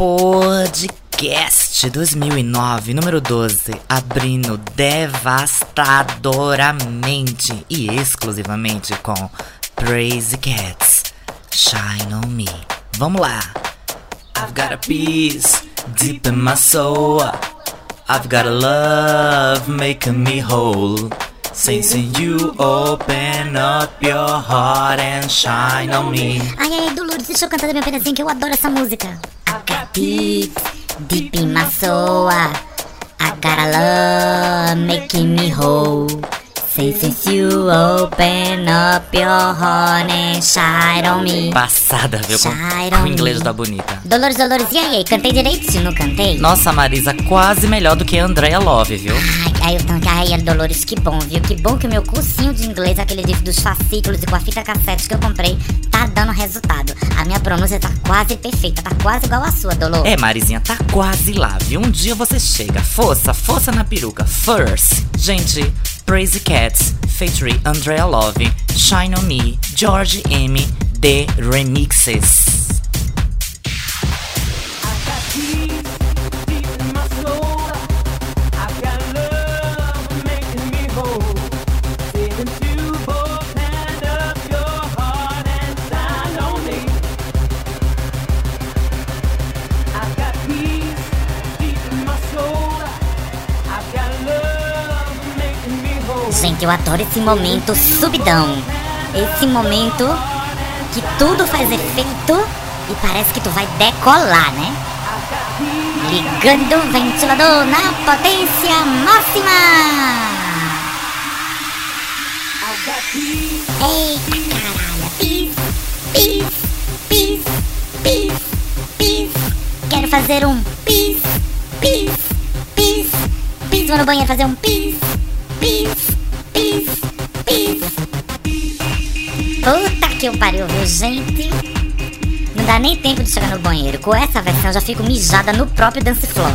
Podcast 2009, número 12, abrindo devastadoramente e exclusivamente com Praise Cats, Shine on Me. Vamos lá! I've got a peace deep in my soul. I've got a love making me whole. Since you open up your heart and shine on me. Ai, ai, Dolores, deixa eu cantar também um pedacinho que eu adoro essa música. I got peace deep in my soul. I got a love making me whole. Since you open up your heart and shine on me. Passada, viu? Com, Shine com on o inglês me. da bonita. Dolores, Dolores, e aí? Cantei direitinho, não cantei? Nossa, Marisa, quase melhor do que a Andrea Love, viu? Ai, ai, eu tanto. Ai, Dolores, que bom, viu? Que bom que o meu cursinho de inglês, aquele livro dos fascículos e com a fita cassete que eu comprei, tá dando resultado. A minha pronúncia tá quase perfeita, tá quase igual a sua, Dolores. É, Marizinha, tá quase lá, viu? Um dia você chega. Força, força na peruca. First. Gente, Crazy Cats, featuring Andrea Love, Shine On Me, George M, The Remixes. Eu adoro esse momento subidão. Esse momento que tudo faz efeito e parece que tu vai decolar, né? Ligando o ventilador na potência máxima! Eita caralho! Pis, pis, pis, pis, pis. Quero fazer um pis, pis, pis, pis. Vou no banheiro fazer um pis, pis. Puta que eu pariu, viu, gente? Não dá nem tempo de chegar no banheiro. Com essa versão eu já fico mijada no próprio dance floor.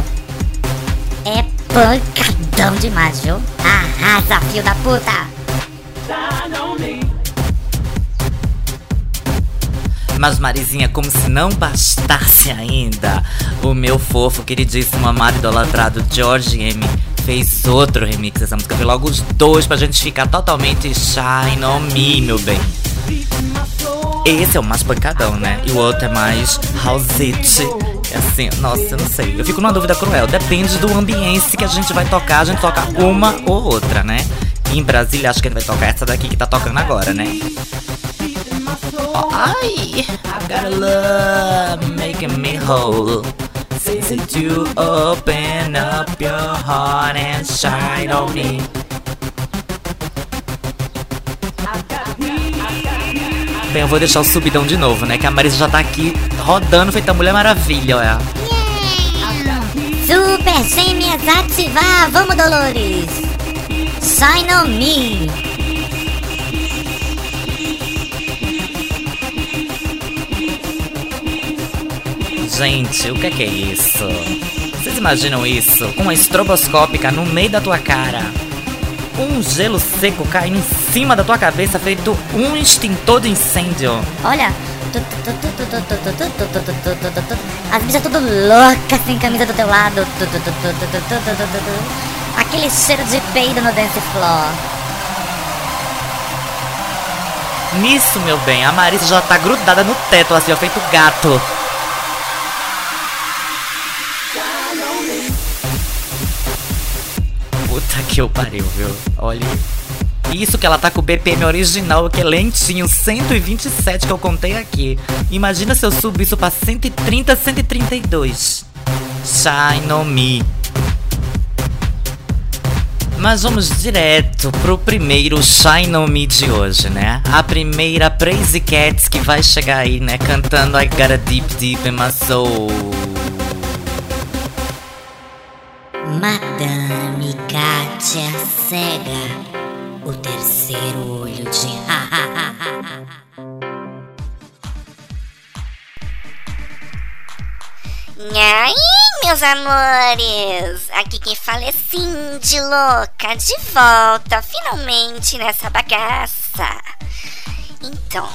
É pancadão demais, viu? Arrasa, fio da puta! Mas Marizinha, como se não bastasse ainda, o meu fofo, queridíssimo, amado, idolatrado George M fez outro remix dessa música. Fez logo os dois pra gente ficar totalmente shine on me, meu bem. Esse é o mais pancadão, né? E o outro é mais house it. É Assim, nossa, eu não sei. Eu fico numa dúvida cruel. Depende do ambiente que a gente vai tocar. A gente toca uma ou outra, né? Em Brasília, acho que gente vai tocar essa daqui que tá tocando agora, né? I got a love making me whole. Since you open up your heart and shine on me. Bem, eu vou deixar o subidão de novo, né? Que a Marisa já tá aqui rodando feita Mulher Maravilha, olha. Super Gêmeas ativar! Vamos, Dolores! Shine on me! Gente, o que é que é isso? Vocês imaginam isso? Com uma estroboscópica no meio da tua cara. Um gelo seco caindo em cima da tua cabeça feito um extintor de incêndio. Olha, as bichas tudo loucas sem camisa do teu lado. Aquele cheiro de peido no dance floor. Nisso, meu bem, a Marisa já tá grudada no teto, assim, ó, feito gato. Que eu pariu, viu? Olha. Isso que ela tá com o BPM original, que é lentinho, 127 que eu contei aqui. Imagina se eu subo isso pra 130, 132. Shine on me. Mas vamos direto pro primeiro Shine On Me de hoje, né? A primeira Praise Cats que vai chegar aí, né? Cantando I Got a Deep Deep in My Soul. Madame Kátia Cega. O terceiro olho de E meus amores? Aqui quem fala é Cindy Louca, de volta, finalmente, nessa bagaça. Então,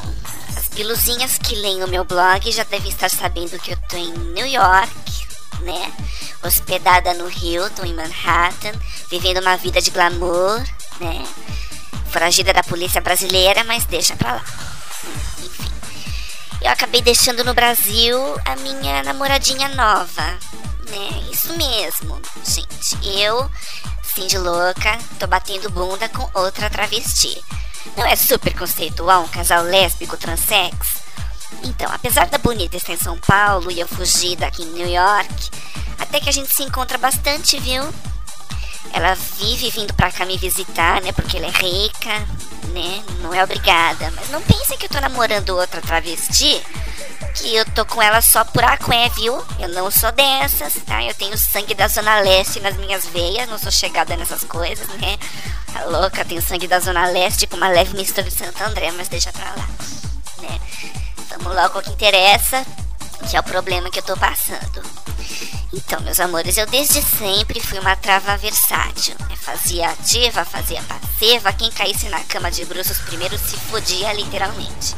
as biluzinhas que leem o meu blog já devem estar sabendo que eu tô em New York. né? Hospedada no Hilton, em Manhattan, vivendo uma vida de glamour, né? Foragida da polícia brasileira, mas deixa pra lá. Enfim. Eu acabei deixando no Brasil a minha namoradinha nova, né? Isso mesmo, gente. Eu, Cindy louca, tô batendo bunda com outra travesti. Não é super conceitual um casal lésbico transex? Então, apesar da bonita estar em São Paulo e eu fugir daqui em New York, até que a gente se encontra bastante, viu? Ela vive vindo pra cá me visitar, né? Porque ela é rica, né? Não é obrigada. Mas não pensem que eu tô namorando outra travesti. Que eu tô com ela só por aqué, viu? Eu não sou dessas, tá? Eu tenho sangue da Zona Leste nas minhas veias. Não sou chegada nessas coisas, né? Tá louca, tenho sangue da Zona Leste com uma leve mistura de Santo André, mas deixa pra lá, né? Vamos logo ao que interessa, que é o problema que eu tô passando. Então, meus amores, eu desde sempre fui uma trava versátil. Né? Fazia ativa, fazia passiva. Quem caísse na cama de bruços primeiro se fodia literalmente.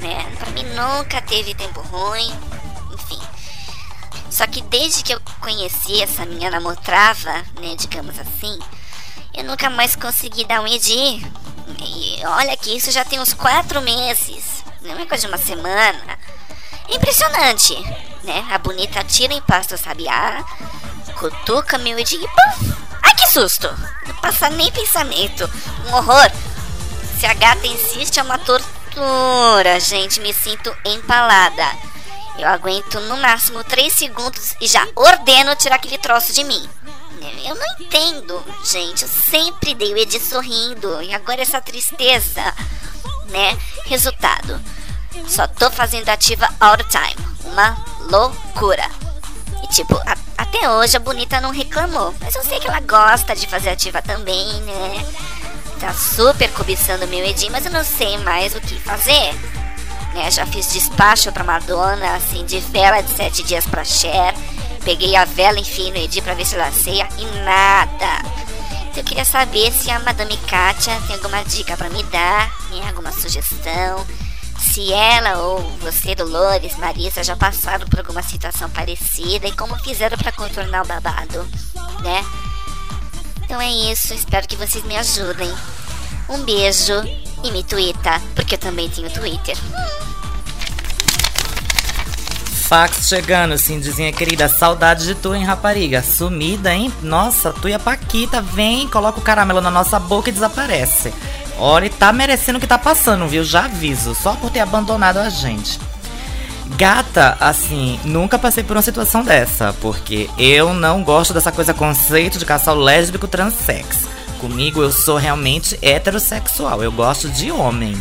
Né? Pra mim nunca teve tempo ruim. Enfim. Só que desde que eu conheci essa minha namotrava, né, digamos assim, eu nunca mais consegui dar um edi. E olha que isso já tem uns quatro meses. Não é coisa de uma semana. Impressionante, né? A bonita tira em pasta o sabiá, cutuca meu e puf! Ai, que susto! Não passa nem pensamento. Um horror. Se a gata insiste, é uma tortura, gente. Me sinto empalada. Eu aguento no máximo 3 segundos e já ordeno tirar aquele troço de mim. Eu não entendo, gente. Eu sempre dei o Edi sorrindo. E agora essa tristeza, né? Resultado. Só tô fazendo ativa all the time. Uma loucura. E tipo, a, até hoje a bonita não reclamou. Mas eu sei que ela gosta de fazer ativa também, né? Tá super cobiçando meu Edi, mas eu não sei mais o que fazer. Né? Já fiz despacho pra Madonna, assim, de vela de sete dias pra Cher. Peguei a vela, enfim, no Edi pra ver se ela ceia e nada. Então eu queria saber se a Madame Katia tem alguma dica para me dar, né? Alguma sugestão se ela ou você, Dolores, Marisa, já passaram por alguma situação parecida e como fizeram para contornar o babado, né? Então é isso, espero que vocês me ajudem. Um beijo e me twitta, porque eu também tenho Twitter. Fax chegando, Cindyzinha querida, saudade de tu, hein, rapariga? Sumida, hein? Nossa, tu e a Paquita, vem, coloca o caramelo na nossa boca e desaparece. Olha, tá merecendo o que tá passando, viu? Já aviso, só por ter abandonado a gente. Gata, assim, nunca passei por uma situação dessa, porque eu não gosto dessa coisa conceito de casal lésbico transex. Comigo eu sou realmente heterossexual, eu gosto de homem.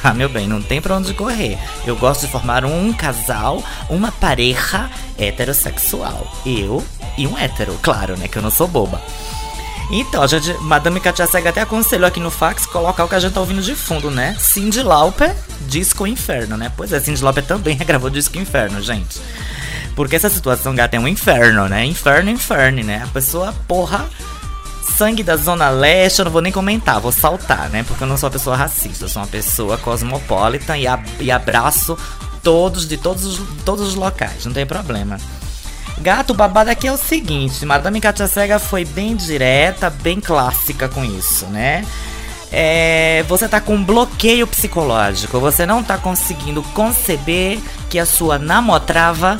Tá, meu bem, não tem pra onde correr. Eu gosto de formar um casal, uma pareja heterossexual. Eu e um hétero, claro, né? Que eu não sou boba. Então, a gente, Madame Katia Cega até aconselhou aqui no fax colocar o que a gente tá ouvindo de fundo, né? Cindy Lauper, Disco Inferno, né? Pois é, Cindy Lauper também regravou Disco Inferno, gente. Porque essa situação, gata, é um inferno, né? Inferno, inferno, né? A pessoa, porra, sangue da Zona Leste, eu não vou nem comentar, vou saltar, né? Porque eu não sou uma pessoa racista, eu sou uma pessoa cosmopolita e, ab e abraço todos de todos os, todos os locais, não tem problema. Gato, o babado aqui é o seguinte: Madame Katia Cega foi bem direta, bem clássica com isso, né? É, você tá com um bloqueio psicológico, você não tá conseguindo conceber que a sua namotrava,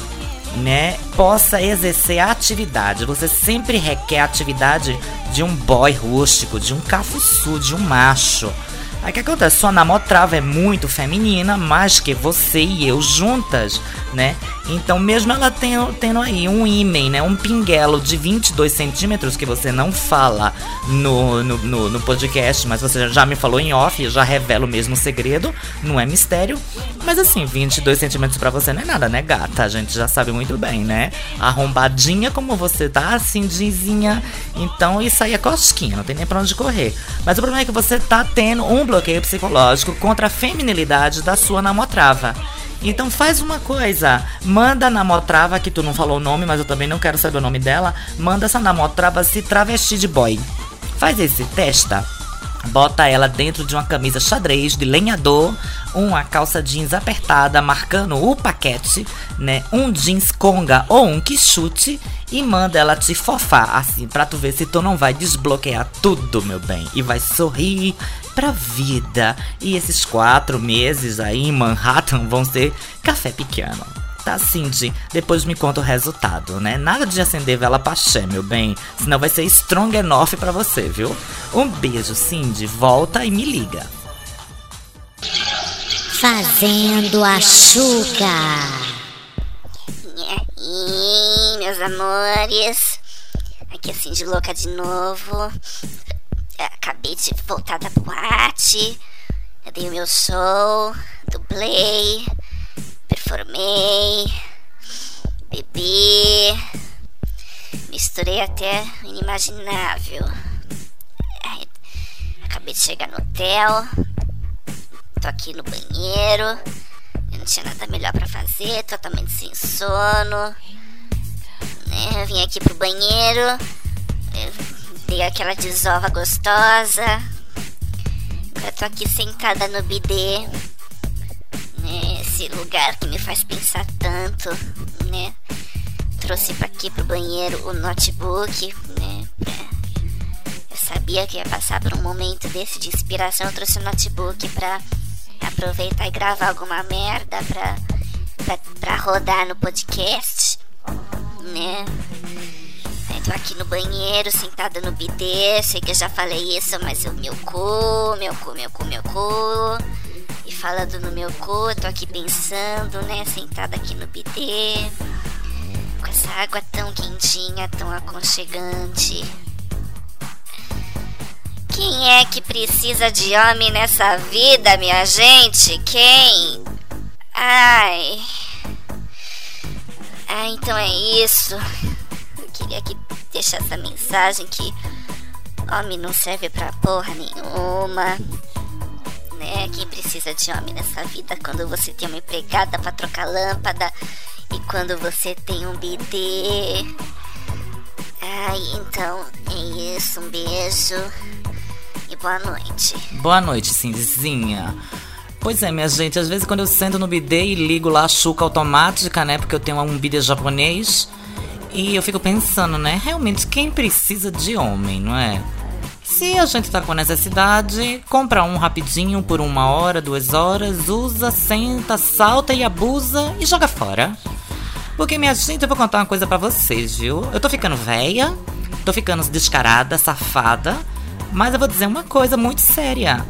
né, possa exercer a atividade. Você sempre requer atividade de um boy rústico, de um cafuçu, de um macho. Aí o que acontece? Sua namotrava é muito feminina, mais que você e eu juntas, né? Então, mesmo ela tendo, tendo aí um ímen, né? Um pinguelo de 22 centímetros que você não fala no, no, no, no podcast, mas você já me falou em off, já revela o mesmo segredo, não é mistério. Mas assim, 22 centímetros pra você não é nada, né, gata? A gente já sabe muito bem, né? Arrombadinha como você tá, assim, dizinha. Então, isso aí é cosquinha, não tem nem pra onde correr. Mas o problema é que você tá tendo um bloqueio psicológico contra a feminilidade da sua namotrava. Então faz uma coisa, manda a namotrava, que tu não falou o nome, mas eu também não quero saber o nome dela, manda essa namotrava se travestir de boy. Faz esse, testa. Bota ela dentro de uma camisa xadrez de lenhador, uma calça jeans apertada marcando o paquete, né? Um jeans conga ou um quichute e manda ela te fofar assim pra tu ver se tu não vai desbloquear tudo, meu bem, e vai sorrir pra vida. E esses quatro meses aí em Manhattan vão ser café pequeno. Tá, Cindy, depois me conta o resultado, né? Nada de acender vela paxé, meu bem, senão vai ser strong enough pra você, viu? Um beijo, Cindy, volta e me liga. Fazendo a chuca. E aí, meus amores? Aqui é Cindy Louca de novo. Acabei de voltar da boate. Eu dei o meu show, dublei, performei, bebi, misturei até o inimaginável. Ai, Acabei de chegar no hotel, tô aqui no banheiro. Eu não tinha nada melhor pra fazer, totalmente sem sono. Né? Eu vim aqui pro banheiro, dei aquela desova gostosa. Agora tô aqui sentada no bidê? Esse lugar que me faz pensar tanto, né? Trouxe pra aqui pro banheiro o notebook, né? É. Eu sabia que ia passar por um momento desse de inspiração. Eu trouxe o notebook pra aproveitar e gravar alguma merda pra, pra, pra rodar no podcast, né? Tô aqui no banheiro, sentada no bidê. Sei que eu já falei isso, mas o meu cu, meu cu, meu cu, meu cu. E falando no meu cu, tô aqui pensando, né? Sentada aqui no bidê. Com essa água tão quentinha, tão aconchegante. Quem é que precisa de homem nessa vida, minha gente? Quem? Ai. Ah, então é isso. Eu queria que deixar essa mensagem que homem não serve pra porra nenhuma. Né? Quem precisa de homem nessa vida quando você tem uma empregada pra trocar lâmpada e quando você tem um bidê. Ai, então é isso. Um beijo e boa noite. Boa noite, Cindyzinha. Pois é, minha gente, às vezes quando eu sento no bidê e ligo lá a chuca automática, né? Porque eu tenho um bidê japonês. E eu fico pensando, né? Realmente, quem precisa de homem, não é? Se a gente tá com necessidade, compra um rapidinho por uma hora, duas horas, usa, senta, salta e abusa e joga fora. Porque, minha gente, eu vou contar uma coisa pra vocês, viu? Eu tô ficando velha, tô ficando descarada, safada, mas eu vou dizer uma coisa muito séria.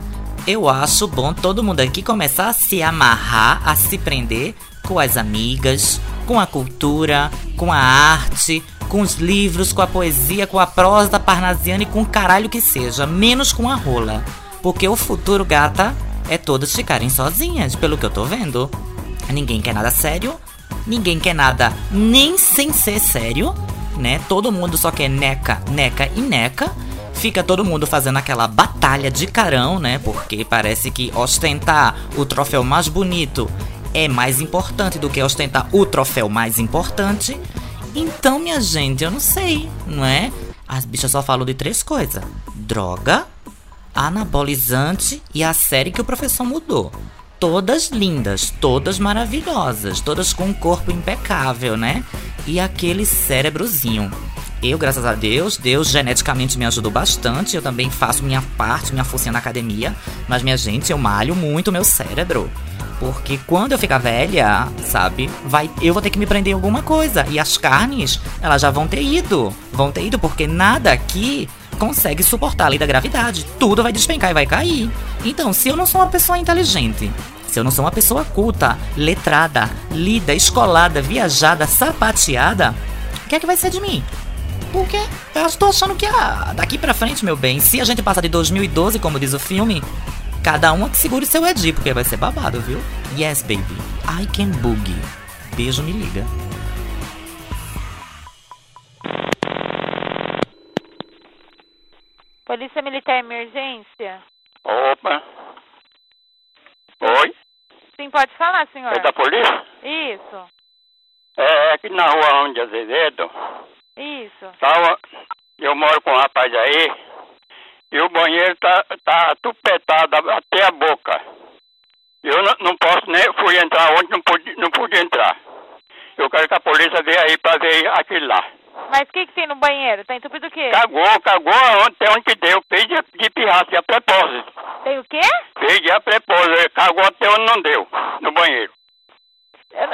Eu acho bom todo mundo aqui começar a se amarrar, a se prender com as amigas, com a cultura, com a arte, com os livros, com a poesia, com a prosa parnasiana e com o caralho que seja, menos com a rola. Porque o futuro, gata, é todas ficarem sozinhas, pelo que eu tô vendo. Ninguém quer nada sério, ninguém quer nada nem sem ser sério, né? Todo mundo só quer neca, neca e neca. Fica todo mundo fazendo aquela batalha de carão, né? Porque parece que ostentar o troféu mais bonito é mais importante do que ostentar o troféu mais importante. Então, minha gente, eu não sei, não é? As bichas só falam de três coisas: droga, anabolizante e a série que o professor mudou. Todas lindas, todas maravilhosas, todas com um corpo impecável, né? E aquele cérebrozinho. Eu, graças a Deus, Deus geneticamente me ajudou bastante. Eu também faço minha parte, minha forcinha na academia. Mas, minha gente, eu malho muito meu cérebro. Porque quando eu ficar velha, sabe, vai, eu vou ter que me prender em alguma coisa. E as carnes, elas já vão ter ido. Vão ter ido, porque nada aqui consegue suportar a lei da gravidade. Tudo vai despencar e vai cair. Então, se eu não sou uma pessoa inteligente, se eu não sou uma pessoa culta, letrada, lida, escolada, viajada, sapateada, o que é que vai ser de mim? Porque eu estou achando que ah, daqui pra frente, meu bem, se a gente passar de 2012, como diz o filme, cada uma que segure seu Edi, porque vai ser babado, viu? Yes, baby, I can boogie. Beijo, me liga. Polícia Militar Emergência? Opa. Oi? Sim, pode falar, senhor. É da polícia? Isso, É aqui na rua onde Azevedo. isso. Tava, eu moro com um rapaz aí. E o banheiro tá, tá tupetado até a boca. Eu não, não posso nem. Fui entrar ontem, não pude, não pude entrar. Eu quero que a polícia venha aí pra ver aquilo lá. Mas o que, que tem no banheiro? Tá entupido o quê? Cagou, cagou até onde que deu. Fez de, de pirraça, de a propósito. Tem o quê? Fez de a propósito. Cagou até onde não deu, no banheiro. Eu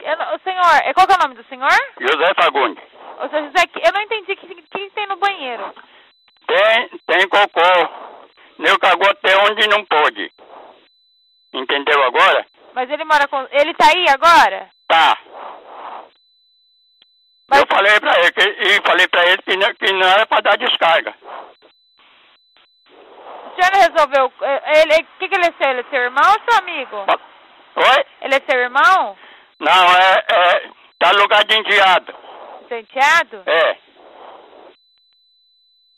eu senhor, é- qual que é o nome do senhor? José Fagundes. O senhor José, eu não entendi o que, que, que tem no banheiro. Tem, tem cocô. Neu cagou até onde não pôde. Entendeu agora? Mas ele mora com... Ele tá aí agora? Tá. Mas- Eu falei pra ele, que, e falei pra ele que não, que não era pra dar descarga. O senhor resolveu... eh, Ele, o que, que ele é seu? Ele é seu irmão ou seu amigo? Oi? Ele é seu irmão? Não, é, é. Tá lugar de enteado. Enteado? É.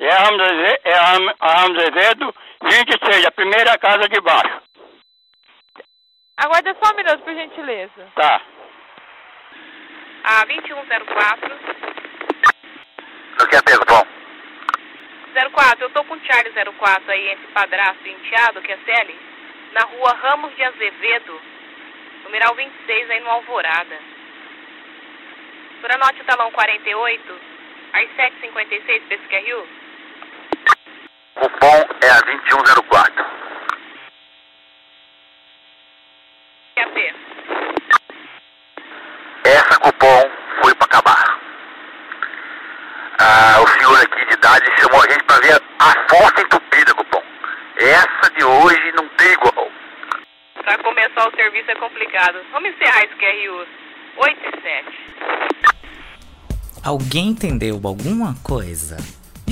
É a Ramos Azevedo, é a a Ramos Azevedo, 26, a primeira casa de baixo. Aguarda só um minuto, por gentileza. Tá. Ah, 2104. Eu quero perguntar. 04, eu tô com o Charlie 04 aí, entre padrasto e enteado, que é Celi, na rua Ramos de Azevedo, numeral 26, aí no Alvorada. Por anote o talão 48, às 7h56, PSQRU. É a 2104. QAP. Essa cupom foi pra acabar. Ah, o senhor aqui de idade chamou a gente pra ver a força entupida, cupom. Essa de hoje não tem igual. Pra começar o serviço é complicado. Vamos encerrar esse QRU. 8 e 7. Alguém entendeu alguma coisa?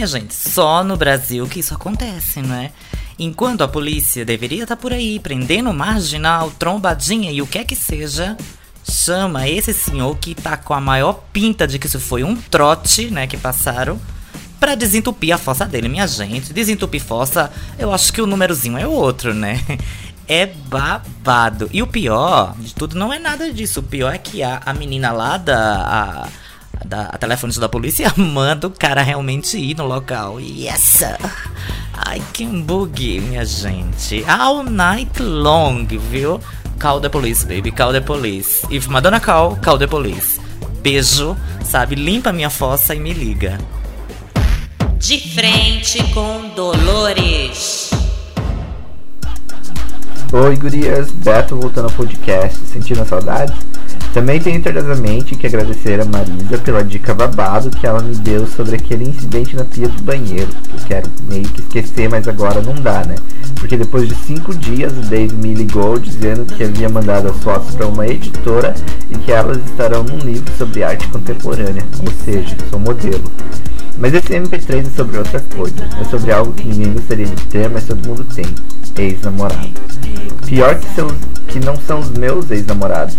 Minha gente, só no Brasil que isso acontece, não é? Enquanto a polícia deveria estar por aí prendendo marginal, trombadinha e o que é que seja, chama esse senhor que tá com a maior pinta de que isso foi um trote, né, que passaram, pra desentupir a fossa dele, minha gente. Desentupir fossa, eu acho que o númerozinho é outro, né? É babado. E o pior de tudo não é nada disso. O pior é que a, a menina lá da. A, da a telefonista da polícia manda o cara realmente ir no local. Yes! Ai, que bug, minha gente. All night long, viu? Call the police, baby. Call the police. If Madonna call, call the police. Beijo, sabe? Limpa minha fossa e me liga. De frente com Dolores. Oi, gurias, Beto voltando ao podcast, sentindo a saudade? Também tenho internamente que agradecer a Marisa pela dica babado que ela me deu sobre aquele incidente na pia do banheiro. Eu quero meio que esquecer, mas agora não dá, né? Porque depois de cinco dias o Dave me ligou dizendo que havia mandado as fotos para uma editora e que elas estarão num livro sobre arte contemporânea, ou seja, sou modelo. Mas esse MP3 é sobre outra coisa. É sobre algo que ninguém gostaria de ter, mas todo mundo tem. Ex-namorado. Pior que, são, que não são os meus ex-namorados,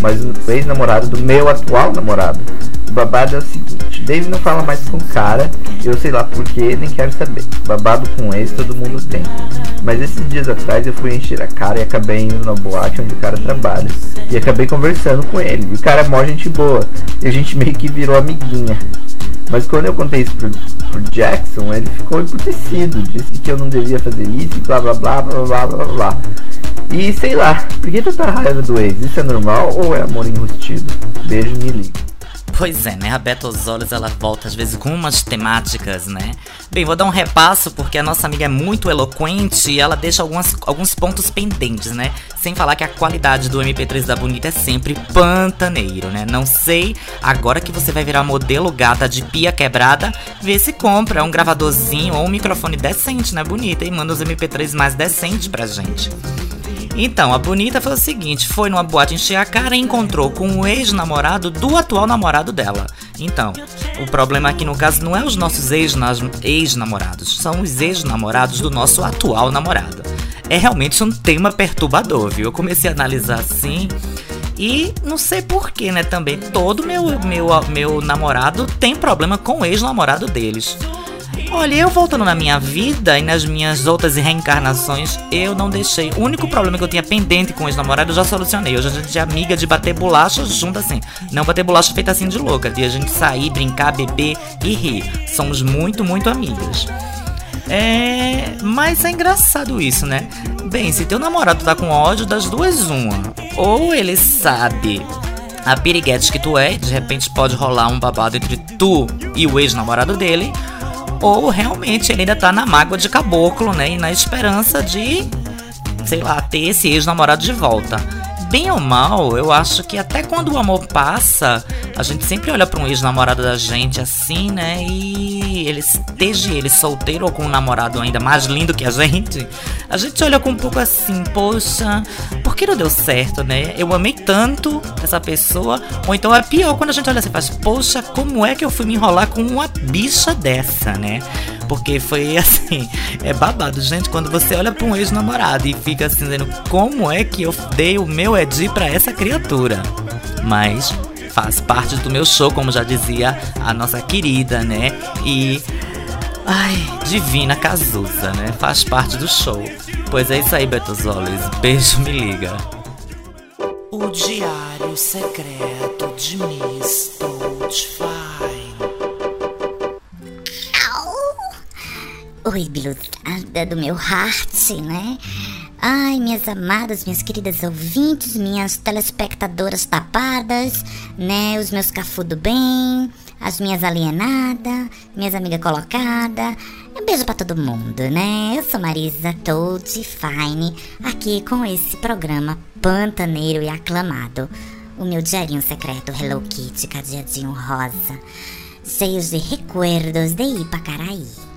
mas o ex-namorado do meu atual namorado. O babado é o seguinte, Dave não fala mais com o cara, eu sei lá porquê, nem quero saber. Babado com ex todo mundo tem. Mas esses dias atrás eu fui encher a cara e acabei indo na boate onde o cara trabalha. E acabei conversando com ele. E o cara é mó gente boa. E a gente meio que virou amiguinha. Mas quando eu contei isso pro, pro Jackson, ele ficou emputecido, disse que eu não devia fazer isso e blá blá blá blá blá blá blá. E sei lá, por que tanta raiva do ex? Isso é normal ou é amor enrustido? Beijo, me liga. Pois é, né? A Beto Osólios, ela volta às vezes com umas temáticas, né? Bem, vou dar um repasso porque a nossa amiga é muito eloquente e ela deixa algumas, alguns pontos pendentes, né? Sem falar que a qualidade do MP3 da Bonita é sempre pantaneiro, né? Não sei, agora que você vai virar modelo gata de pia quebrada, vê se compra um gravadorzinho ou um microfone decente, né, Bonita? E manda os MP3 mais decentes pra gente. Então, a Bonita foi o seguinte: foi numa boate encher a cara e encontrou com o ex-namorado do atual namorado dela. Então, o problema aqui no caso não é os nossos ex-namorados, são os ex-namorados do nosso atual namorado. É realmente um tema perturbador, viu? Eu comecei a analisar assim. E não sei porquê, né? Também todo meu, meu, meu namorado tem problema com o ex-namorado deles. Olha, eu voltando na minha vida e nas minhas outras reencarnações, eu não deixei. O único problema que eu tinha pendente com o ex-namorado eu já solucionei. Hoje a gente é amiga de bater bolacha junto assim. Não bater bolacha feita assim de louca, de a gente sair, brincar, beber e rir. Somos muito, muito amigas. É. Mas é engraçado isso, né? Bem, se teu namorado tá com ódio das duas, uma. Ou ele sabe a piriguete que tu é, de repente pode rolar um babado entre tu e o ex-namorado dele, ou realmente ele ainda tá na mágoa de caboclo, né? E na esperança de, sei lá, ter esse ex-namorado de volta bem ou mal, eu acho que até quando o amor passa, a gente sempre olha para um ex-namorado da gente assim, né? E ele esteja ele solteiro ou com um namorado ainda mais lindo que a gente, a gente olha com um pouco assim, poxa, por que não deu certo, né? Eu amei tanto essa pessoa. Ou então é pior quando a gente olha assim faz, poxa, como é que eu fui me enrolar com uma bicha dessa, né? Porque foi assim, é babado, gente, quando você olha para um ex-namorado e fica assim dizendo como é que eu dei o meu Edi para essa criatura. Mas faz parte do meu show, como já dizia a nossa querida, né? E ai, divina Cazuza, né? Faz parte do show. Pois é isso aí, Betozoles. Beijo, me liga. O diário secreto de Miss Fine. Oi, blusada do meu heart, né? Ai, minhas amadas, minhas queridas ouvintes, minhas telespectadoras tapadas, né? Os meus cafu do bem, as minhas alienadas, minhas amigas colocadas. Um beijo para todo mundo, né? Eu sou Marisa Toad Fine, aqui com esse programa pantaneiro e aclamado. O meu diarinho secreto Hello Kitty, cadeadinho rosa, cheios de recuerdos de Ipacaraí.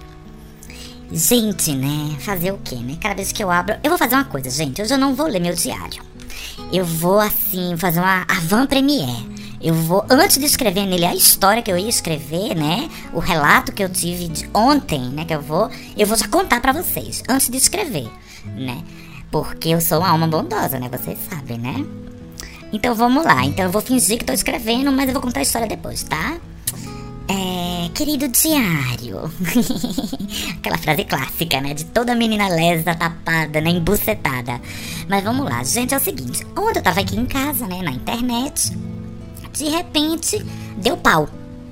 Gente, né? Fazer o quê, né? Cada vez que eu abro. Eu vou fazer uma coisa, gente. Hoje eu não vou ler meu diário. Eu vou, assim, fazer uma avant premiere. Eu vou, antes de escrever nele a história que eu ia escrever, né? O relato que eu tive de ontem, né? Que eu vou. Eu vou já contar para vocês, antes de escrever, né? Porque eu sou uma alma bondosa, né? Vocês sabem, né? Então vamos lá. Então eu vou fingir que tô escrevendo, mas eu vou contar a história depois, tá? É, querido diário. Aquela frase clássica, né? De toda menina lesa, tapada, né? Embucetada. Mas vamos lá, gente, é o seguinte. Ontem eu tava aqui em casa, né? Na internet. De repente, deu pau,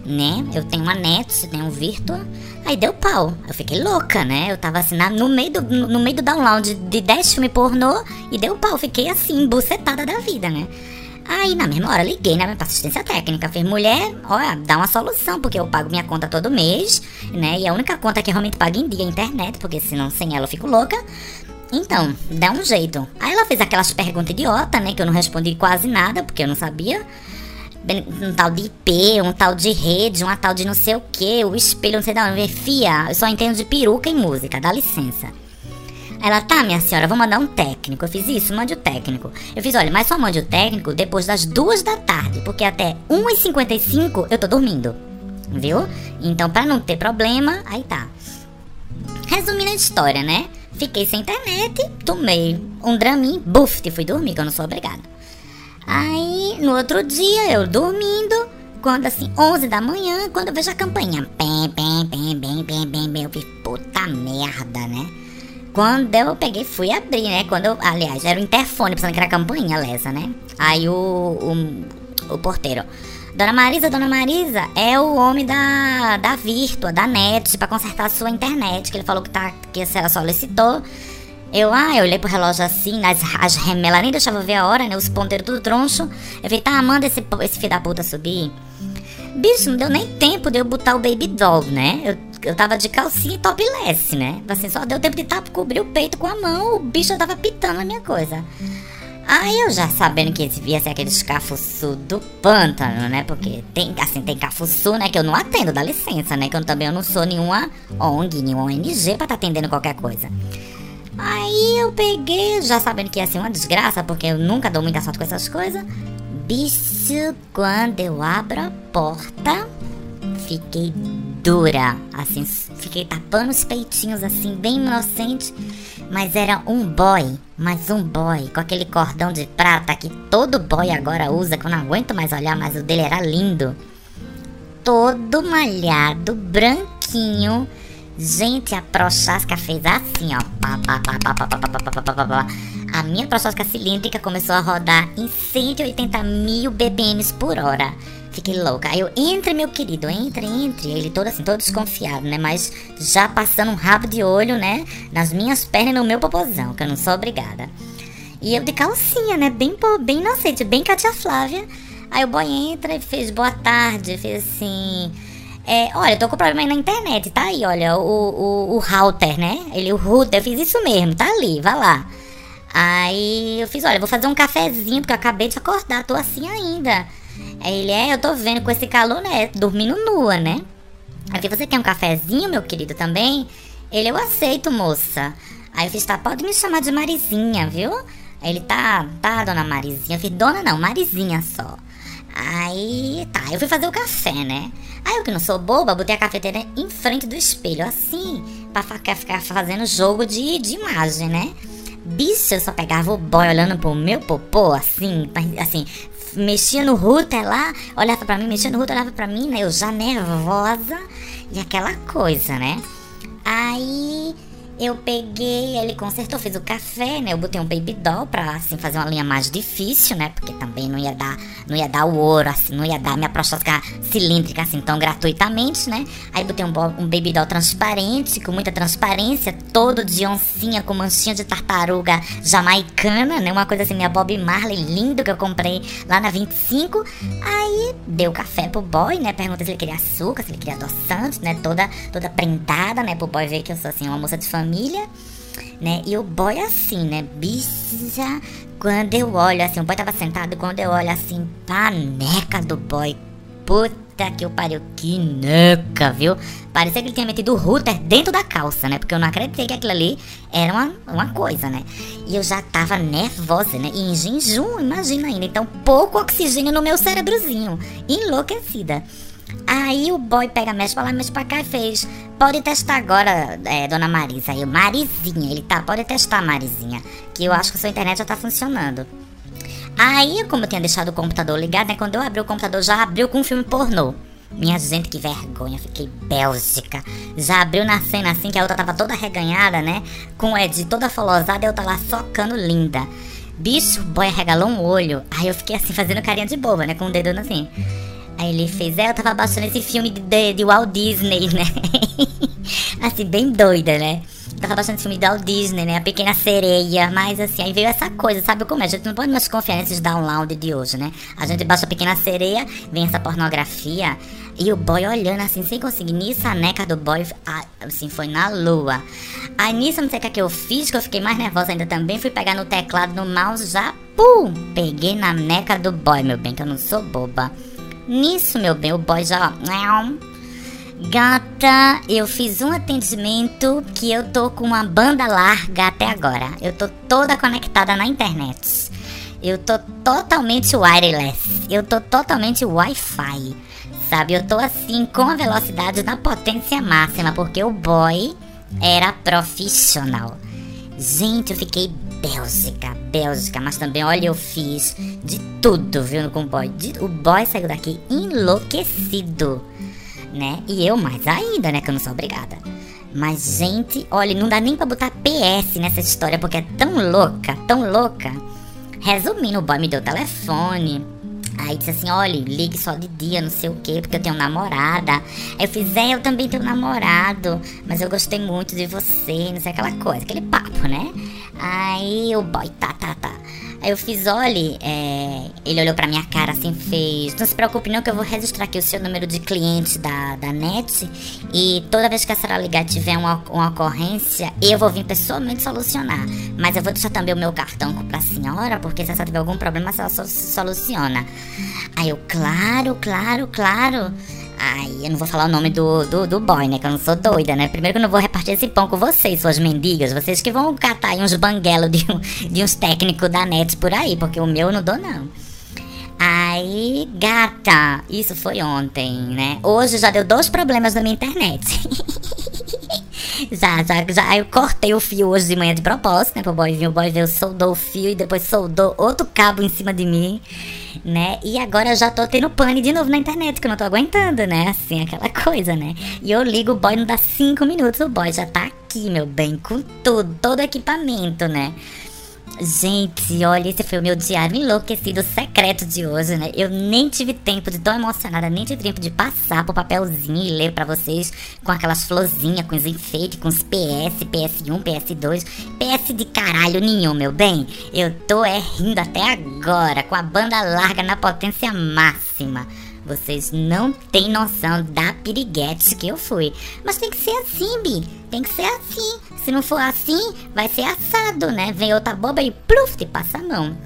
né? Eu tenho uma net, tenho um Virtua. Aí deu pau. Eu fiquei louca, né? Eu tava assim, na, no, meio do, no, no meio do download de 10 filmes pornô e deu pau. Fiquei assim, embucetada da vida, né? Aí, na mesma hora, liguei né, pra assistência técnica. Fiz, mulher, olha, dá uma solução, porque eu pago minha conta todo mês, né? E a única conta que eu realmente pago em dia é a internet, porque senão sem ela eu fico louca. Então, dá um jeito. Aí ela fez aquelas perguntas idiota, né? Que eu não respondi quase nada, porque eu não sabia. Um tal de IP, um tal de rede, uma tal de não sei o que, o espelho, não sei de onde. Fia, eu só entendo de peruca e música, dá licença. Ela, tá, minha senhora, vou mandar um técnico. Eu fiz isso, mande o técnico. Eu fiz, olha, mas só mande o técnico depois das duas da tarde, porque até 1h55 eu tô dormindo. Viu? Então, pra não ter problema, aí tá. Resumindo a história, né? Fiquei sem internet, tomei um dramin, buf, e fui dormir, que eu não sou obrigada. Aí, no outro dia, eu dormindo, quando assim, 11 da manhã, quando eu vejo a campanha. Pem, pem, pem, pem, pem, pem, pem, eu fiz, puta merda, né? Quando eu peguei, fui abrir, né? Quando eu, aliás, era o interfone, pensando que era campainha lesa, né? Aí o, o, o porteiro. Dona Marisa, Dona Marisa, é o homem da, da Virtua, da NET, para consertar a sua internet, que ele falou que, tá, que a senhora solicitou. Eu, ah, eu olhei pro relógio assim, as, as remelas nem deixavam ver a hora, né? Os ponteiros tudo troncho. Eu falei, tá, manda esse, esse filho da puta subir. Bicho, não deu nem tempo de eu botar o baby doll, né? Eu, eu tava de calcinha e topless, né? Assim, só deu tempo de tapa, cobrir o peito com a mão, o bicho tava pitando a minha coisa. Aí eu já sabendo que devia ser aquele cafuçu do pântano, né? Porque tem, assim, tem cafuçu, né? Que eu não atendo, dá licença, né? Que eu também eu não sou nenhuma ONG, nenhuma ONG pra tá atendendo qualquer coisa. Aí eu peguei, já sabendo que ia ser uma desgraça, porque eu nunca dou muita sorte com essas coisas. Bicho, quando eu abro a porta, fiquei dura, assim, fiquei tapando os peitinhos assim, bem inocente, mas era um boy, mas um boy, com aquele cordão de prata que todo boy agora usa, que eu não aguento mais olhar, mas o dele era lindo. Todo malhado, branquinho. Gente, a Prochasca fez assim, ó. A minha Prochasca cilíndrica começou a rodar em 180 mil BPMs por hora. Fiquei louca. Aí eu, entre, meu querido, entre, entre. Ele todo assim, todo desconfiado, né? Mas já passando um rabo de olho, né? Nas minhas pernas e no meu popozão, que eu não sou obrigada. E eu de calcinha, né? Bem, bem inocente, bem Katia Flávia. Aí o boy entra e fez boa tarde, fez assim. É, olha, eu tô com problema aí na internet, tá aí, olha, o, o, o router, né? Ele, o router, eu fiz isso mesmo, tá ali, vai lá. Aí eu fiz, olha, vou fazer um cafezinho, porque eu acabei de acordar, tô assim ainda. Aí ele, é, eu tô vendo com esse calor, né? Dormindo nua, né? Aí eu falei, você quer um cafezinho, meu querido, também? Ele, eu aceito, moça. Aí eu fiz, tá, pode me chamar de Marizinha, viu? Aí ele, tá, tá, dona Marizinha. Eu fiz, dona não, Marizinha só. Aí, tá, eu fui fazer o café, né? Aí eu que não sou boba, botei a cafeteira em frente do espelho, assim, pra ficar fazendo jogo de, de imagem, né? Bicho, eu só pegava o boy olhando pro meu popô, assim, assim, mexia no router lá, olhava pra mim, mexia no router, olhava pra mim, né? Eu já nervosa e aquela coisa, né? Aí eu peguei, ele consertou, fez o café, né? Eu botei um baby doll pra, assim, fazer uma linha mais difícil, né? Porque também não ia dar, não ia dar o ouro, assim, não ia dar minha prostótica cilíndrica, assim, tão gratuitamente, né? Aí botei um, um baby doll transparente, com muita transparência, todo de oncinha, com manchinha de tartaruga jamaicana, né? Uma coisa assim, minha Bob Marley, lindo, que eu comprei lá na 25. Aí, deu café pro boy, né? Perguntei se ele queria açúcar, se ele queria adoçante, né? Toda, toda prendada, né? Pro boy ver que eu sou, assim, uma moça de família família, né? E o boy assim, né? Bicha, quando eu olho assim, o boy tava sentado, quando eu olho assim, paneca do boy, puta que eu pariu, que neca, viu? Parecia que ele tinha metido o router dentro da calça, né? Porque eu não acreditei que aquilo ali era uma, uma coisa, né? E eu já tava nervosa, né? E em jejum, imagina ainda. Então, pouco oxigênio no meu cérebrozinho. Enlouquecida. Aí o boy pega, mexe pra lá, mexe pra cá e fez. Pode testar agora, é, dona Marisa. Aí o Marizinha, ele tá, pode testar, Marizinha. Que eu acho que a sua internet já tá funcionando. Aí, como eu tinha deixado o computador ligado, né? Quando eu abri o computador, já abriu com um filme pornô. Minha gente, que vergonha, fiquei bélgica. Já abriu na cena assim que a outra tava toda reganhada, né? Com o Ed toda folosada e eu tava lá socando linda. Bicho, boy regalou um olho. Aí eu fiquei assim, fazendo carinha de boba, né? Com o dedo assim. Aí ele fez, é, eu tava baixando esse filme de, de, Walt Disney, né? assim, bem doida, né? tava baixando esse filme de Walt Disney, né? A Pequena Sereia. Mas assim, aí veio essa coisa, sabe como é? A gente não pode mais confiar nesses download de hoje, né? A gente baixa a Pequena Sereia, vem essa pornografia. E o boy olhando assim, sem conseguir. Nisso, a neca do boy, assim, foi na lua. Aí nisso, não sei o que, é que eu fiz, que eu fiquei mais nervosa ainda também. Fui pegar no teclado, no mouse, já, pum! Peguei na neca do boy, meu bem, que eu não sou boba. Nisso, meu bem, o boy já. Gata, eu fiz um atendimento que eu tô com uma banda larga até agora. Eu tô toda conectada na internet. Eu tô totalmente wireless. Eu tô totalmente Wi-Fi. Sabe? Eu tô assim com a velocidade na potência máxima porque o boy era profissional. Gente, eu fiquei Bélgica, Bélgica, mas também, olha, eu fiz de tudo, viu, com o boy. De, o boy saiu daqui enlouquecido, né? E eu mais ainda, né, que eu não sou obrigada. Mas, gente, olha, não dá nem pra botar PS nessa história, porque é tão louca, tão louca. Resumindo, o boy me deu o telefone, Aí disse assim, olha, ligue só de dia, não sei o que, porque eu tenho namorada. Aí eu fiz, é, eu também tenho namorado, mas eu gostei muito de você, não sei aquela coisa, aquele papo, né? Aí o boy, tá, tá, tá. Aí eu fiz, olha, é... ele olhou pra minha cara assim, fez. Não se preocupe não que eu vou registrar aqui o seu número de cliente da, da NET. E toda vez que a senhora ligar tiver uma, uma ocorrência, eu vou vir pessoalmente solucionar. Mas eu vou deixar também o meu cartão pra senhora, porque se a senhora tiver algum problema, a senhora soluciona. Aí eu, claro, claro, claro. Ai, eu não vou falar o nome do, do, do boy, né? Que eu não sou doida, né? Primeiro que eu não vou repartir esse pão com vocês, suas mendigas. Vocês que vão catar aí uns banguelos de, de uns técnicos da net por aí, porque o meu eu não dou, não. Aí, gata, isso foi ontem, né? Hoje já deu dois problemas na minha internet. já, já, já. Eu cortei o fio hoje de manhã de propósito, né? Pro boy vir. O boy veio, soldou o fio e depois soldou outro cabo em cima de mim né? E agora já tô tendo pane de novo na internet, que eu não tô aguentando, né? Assim, aquela coisa, né? E eu ligo o boy, não dá cinco minutos, o boy já tá aqui, meu bem, com tudo, todo equipamento, né? Gente, olha, esse foi o meu diário enlouquecido secreto de hoje, né? Eu nem tive tempo de tão emocionada, nem tive tempo de passar pro papelzinho e ler pra vocês com aquelas florzinhas, com os enfeites, com os PS, PS1, PS2, PS de caralho nenhum, meu bem. Eu tô é rindo até agora, com a banda larga na potência máxima. Vocês não têm noção da piriguete que eu fui. Mas tem que ser assim, Bi. Tem que ser assim. Se não for assim, vai ser assado, né? Vem outra boba e pluf, te passa a mão.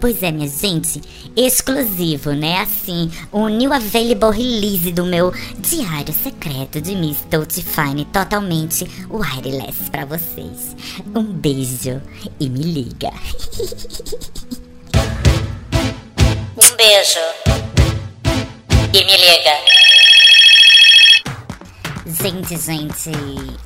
Pois é, minha gente, exclusivo, né? Assim, o new available release do meu diário secreto de Miss Dolce Fine, totalmente wireless pra vocês. Um beijo e me liga. Um beijo. E me liga. Gente, gente,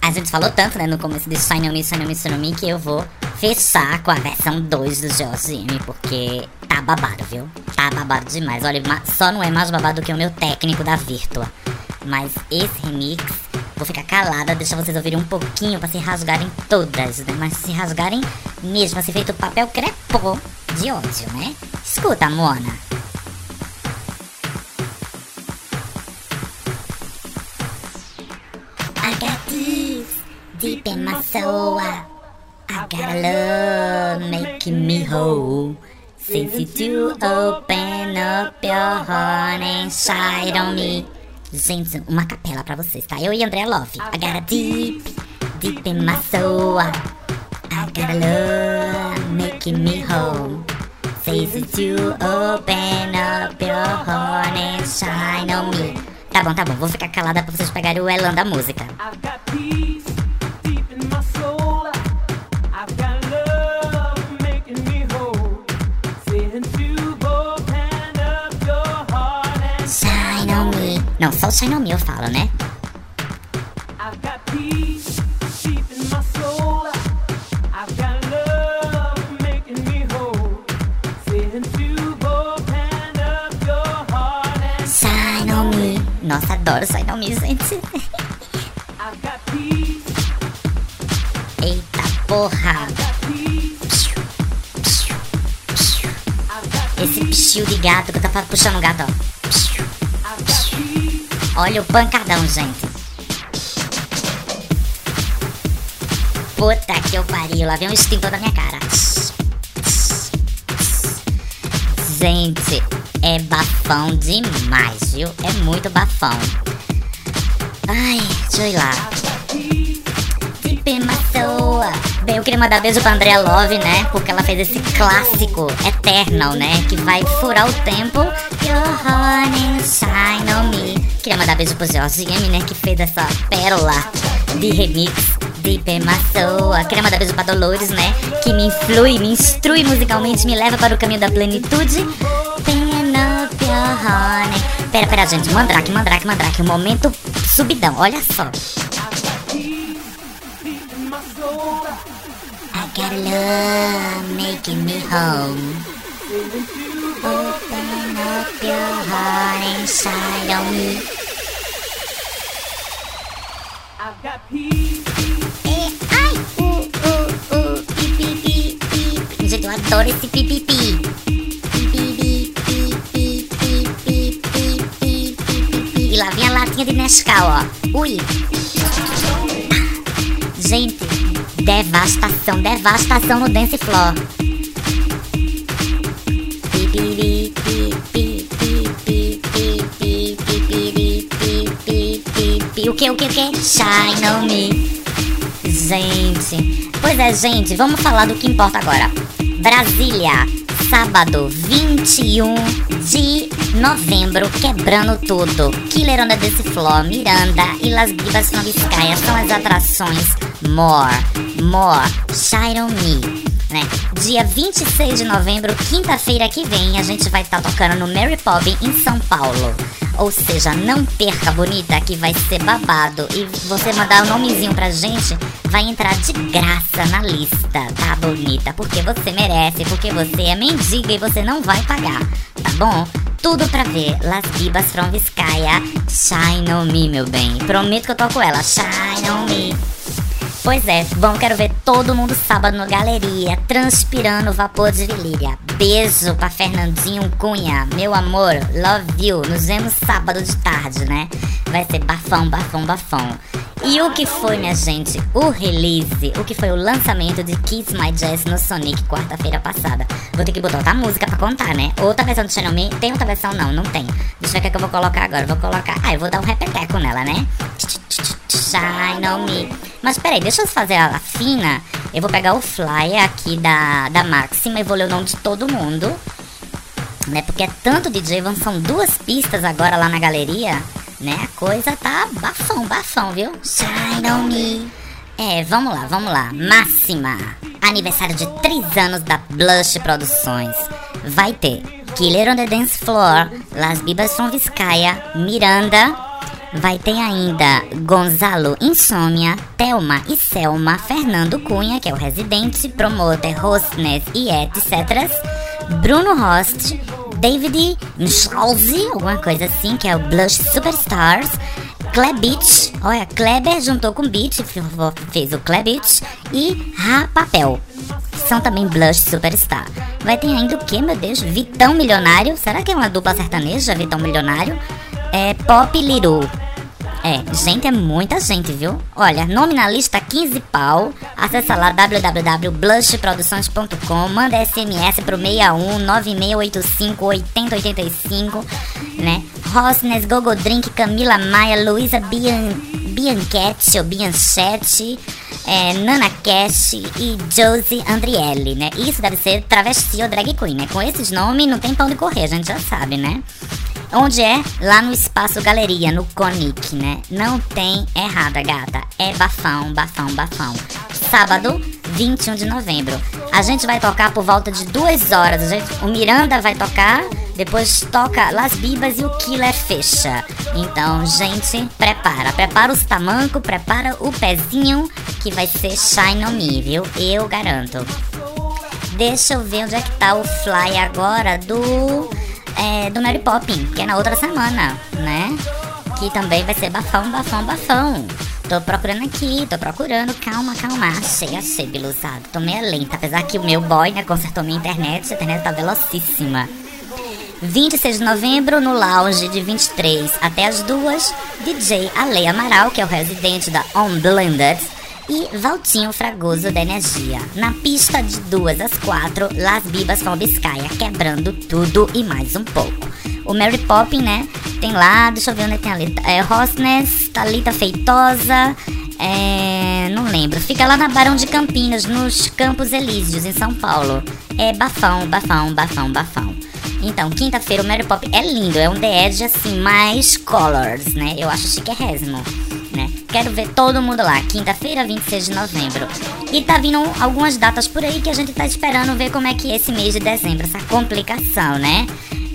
a gente falou tanto, né, no começo de Shine On Me, Shine Me, Me, que eu vou fechar com a versão 2 do GOGM, porque tá babado, viu? Tá babado demais. Olha, só não é mais babado do que o meu técnico da Virtua. Mas esse remix, vou ficar calada, deixar vocês ouvirem um pouquinho pra se rasgarem todas, né? Mas se rasgarem mesmo, assim, feito papel crepô de ódio, né? Escuta, Mona. Deep in my soul. I, I got a love making me whole. Since you do open up your heart and shine on me. Gente, uma capela pra vocês, tá? Eu e André Love. I got a deep, deep in my soul. I, got a love making me whole. Since you open up your heart and shine on me. Tá bom, tá bom. Vou ficar calada pra vocês pegarem o elan da música. I've got peace Não, só o Shine On eu falo, né? Shine On Nossa, adoro Shine On gente. Eita porra! Esse psiu de gato que eu tava puxando o gato, ó. Olha o pancadão, gente. Puta que eu pariu, lá vem um extintor da minha cara. Gente, é bafão demais, viu? É muito bafão. Ai, deixa eu ir lá. Bem, eu queria mandar beijo pra Andrea Love, né? Porque ela fez esse clássico Eternal, né? Que vai furar o tempo. Your honey shine on me. Queria mandar beijo pro Jorge M, né? Que fez essa pérola de remix. My soul. Queria mandar beijo pra Dolores, né? Que me influi, me instrui musicalmente, me leva para o caminho da plenitude. Pen up your honey. Pera, pera, gente. Mandrake, mandrake, mandrake. Um momento subidão. Olha só. I got love making me home. Open up your heart inside on me. I've got peace. Ai! Gente, eu adoro esse pipipi. E lá vem a latinha de Nescau, ó. Ui! Gente, devastação, devastação no dance floor. Que, o que, o que? Shine on me. Gente, pois é, gente, vamos falar do que importa agora. Brasília, sábado 21 de novembro, quebrando tudo. Killer on the Dance Floor, Miranda e Las Divas from Vizcaya são as atrações More, More, Shine on Me. Né? Dia 26 de novembro, quinta-feira que vem, a gente vai estar tocando no Mary Pop em São Paulo. Ou seja, não perca, bonita, que vai ser babado. E você mandar o nomezinho pra gente, vai entrar de graça na lista, tá, bonita? Porque você merece, porque você é mendiga e você não vai pagar, tá bom? Tudo pra ver. Las Bibas from Vizcaya, Shine on Me, meu bem. Prometo que eu toco ela. Shine on Me. Pois é, vamos, quero ver todo mundo sábado na galeria, transpirando vapor de virilha. Beijo pra Fernandinho Cunha, meu amor, love you. Nos vemos sábado de tarde, né? Vai ser bafão, bafão, bafão. E o que foi, minha gente? O release, o que foi o lançamento de Kiss My Jazz no Sonic quarta-feira passada. Vou ter que botar outra música pra contar, né? Outra versão do Channel Me. Tem outra versão? Não, não tem. Deixa eu ver o que eu vou colocar agora. Vou colocar. Ah, eu vou dar um repeteco nela, né? Shine on me. Mas peraí, deixa eu fazer a fina. Eu vou pegar o flyer aqui da, da Máxima e vou ler o nome de todo mundo. Né? Porque é tanto DJ, vão- são duas pistas agora lá na galeria. Né? A coisa tá bafão, bafão, viu? Shine on me. É, vamos lá, vamos lá. Máxima. Aniversário de 3 anos da Blush Produções. Vai ter Killer on the Dance Floor, Las Bibas from Vizcaya, Miranda, Vai ter ainda Gonzalo Insônia, Thelma e Selma, Fernando Cunha, que é o residente, promoter, hostness e etc. Bruno Host, David Michalzi, alguma coisa assim, que é o Blush Superstars. Klebich, olha, Kleber juntou com Beach, fez o Klebich. E Rapapel, são também Blush Superstar. Vai ter ainda o que, meu Deus? Vitão Milionário. Será que é uma dupla sertaneja, Vitão Milionário? É Pop Liru. É, gente, é muita gente, viu? Olha, nome na lista 15 pau. Acessa lá www.blushproduções.com. Manda SMS pro 61 9685 8085, né? Rosnes, Gogo Drink, Camila Maia, Luísa Bian, Bianchetti ou Bianchetti, é, Nana Cash e Josie Andrielli, né? Isso deve ser travesti ou drag queen, né? Com esses nomes não tem pão de correr, a gente já sabe, né? Onde é? Lá no Espaço Galeria, no Conic, né? Não tem errada, gata. É bafão, bafão, bafão. Sábado, 21 de novembro. A gente vai tocar por volta de duas horas. Gente- o Miranda vai tocar, depois toca Las Bibas e o Killer fecha. Então, gente, prepara. Prepara os tamancos, prepara o pezinho, que vai ser Shine on Me, viu? Eu garanto. Deixa eu ver onde é que tá o fly agora do. É, do Mary Poppin, que é na outra semana, né? Que também vai ser bafão, bafão, bafão. Tô procurando aqui, tô procurando. Calma, calma. Achei, achei, biluzado. Tô meio lenta, apesar que o meu boy, né, consertou minha internet. A internet tá velocíssima. 26 de novembro, no lounge de 23 até as 2, DJ Ale Amaral, que é o residente da On Blended, e Valtinho Fragoso da Energia. Na pista de 2 às 4, Las Bibas com Biscaia, quebrando tudo e mais um pouco. O Mary Poppin, né, tem lá, deixa eu ver onde é tem ali, é Rosnes, Thalita Feitosa, é, não lembro, fica lá na Barão de Campinas, nos Campos Elíseos, em São Paulo. É bafão, bafão, bafão, bafão. Então, quinta-feira o Mary Pop é lindo, é um The Edge assim, mais colors, né? Eu acho chiquérrimo, né? Quero ver todo mundo lá, quinta-feira, 26 de novembro. E tá vindo algumas datas por aí que a gente tá esperando ver como é que é esse mês de dezembro, essa complicação, né?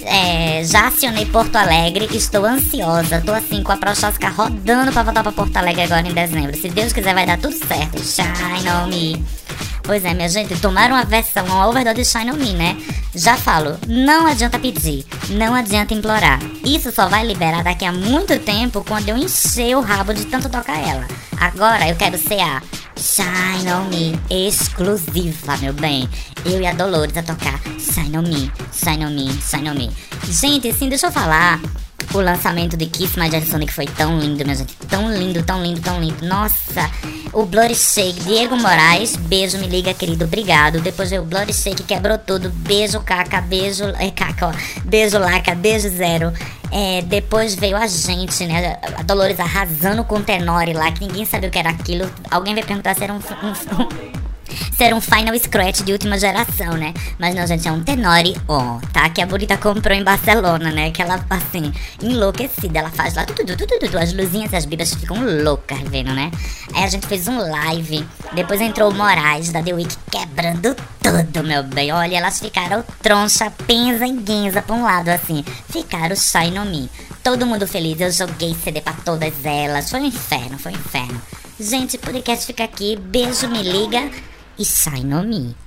É, já acionei Porto Alegre, estou ansiosa, tô assim com a Prochasca rodando pra voltar pra Porto Alegre agora em dezembro. Se Deus quiser vai dar tudo certo. Shine on me. Pois é, minha gente, tomaram uma versão, uma overdose de Shine on Me, né? Já falo, não adianta pedir, não adianta implorar. Isso só vai liberar daqui a muito tempo quando eu encher o rabo de tanto tocar ela. Agora eu quero ser a Shine on Me exclusiva, meu bem. Eu e a Dolores a tocar Shine on Me, Shine on Me, Shine on Me. Gente, sim, deixa eu falar. O lançamento de Kiss My Jazz Sonic foi tão lindo, minha gente. Tão lindo, tão lindo, tão lindo. Nossa, o Bloody Shake, Diego Moraes, beijo, me liga, querido, obrigado. Depois veio o Bloody Shake, quebrou tudo. Beijo, Caca, beijo, é, Caca, ó. Beijo, Laca, beijo, Zero. É, depois veio a gente, né? A Dolores arrasando com o Tenore lá, que ninguém sabia o que era aquilo. Alguém vai perguntar se era um, um, ser um Final Scratch de última geração, né? Mas não, gente, é um Tenori On, tá? Que a Bonita comprou em Barcelona, né? Que ela, assim, enlouquecida. Ela faz lá tudo, tudo, tudo, as luzinhas e as bibas ficam loucas vendo, né? Aí a gente fez um live. Depois entrou o Moraes da The Week quebrando tudo, meu bem. Olha, elas ficaram troncha, penza e guinza pra um lado, assim. Ficaram shy no me. Todo mundo feliz. Eu joguei CD pra todas elas. Foi um inferno, foi um inferno. Gente, podcast fica aqui. Beijo, me liga e sai no me.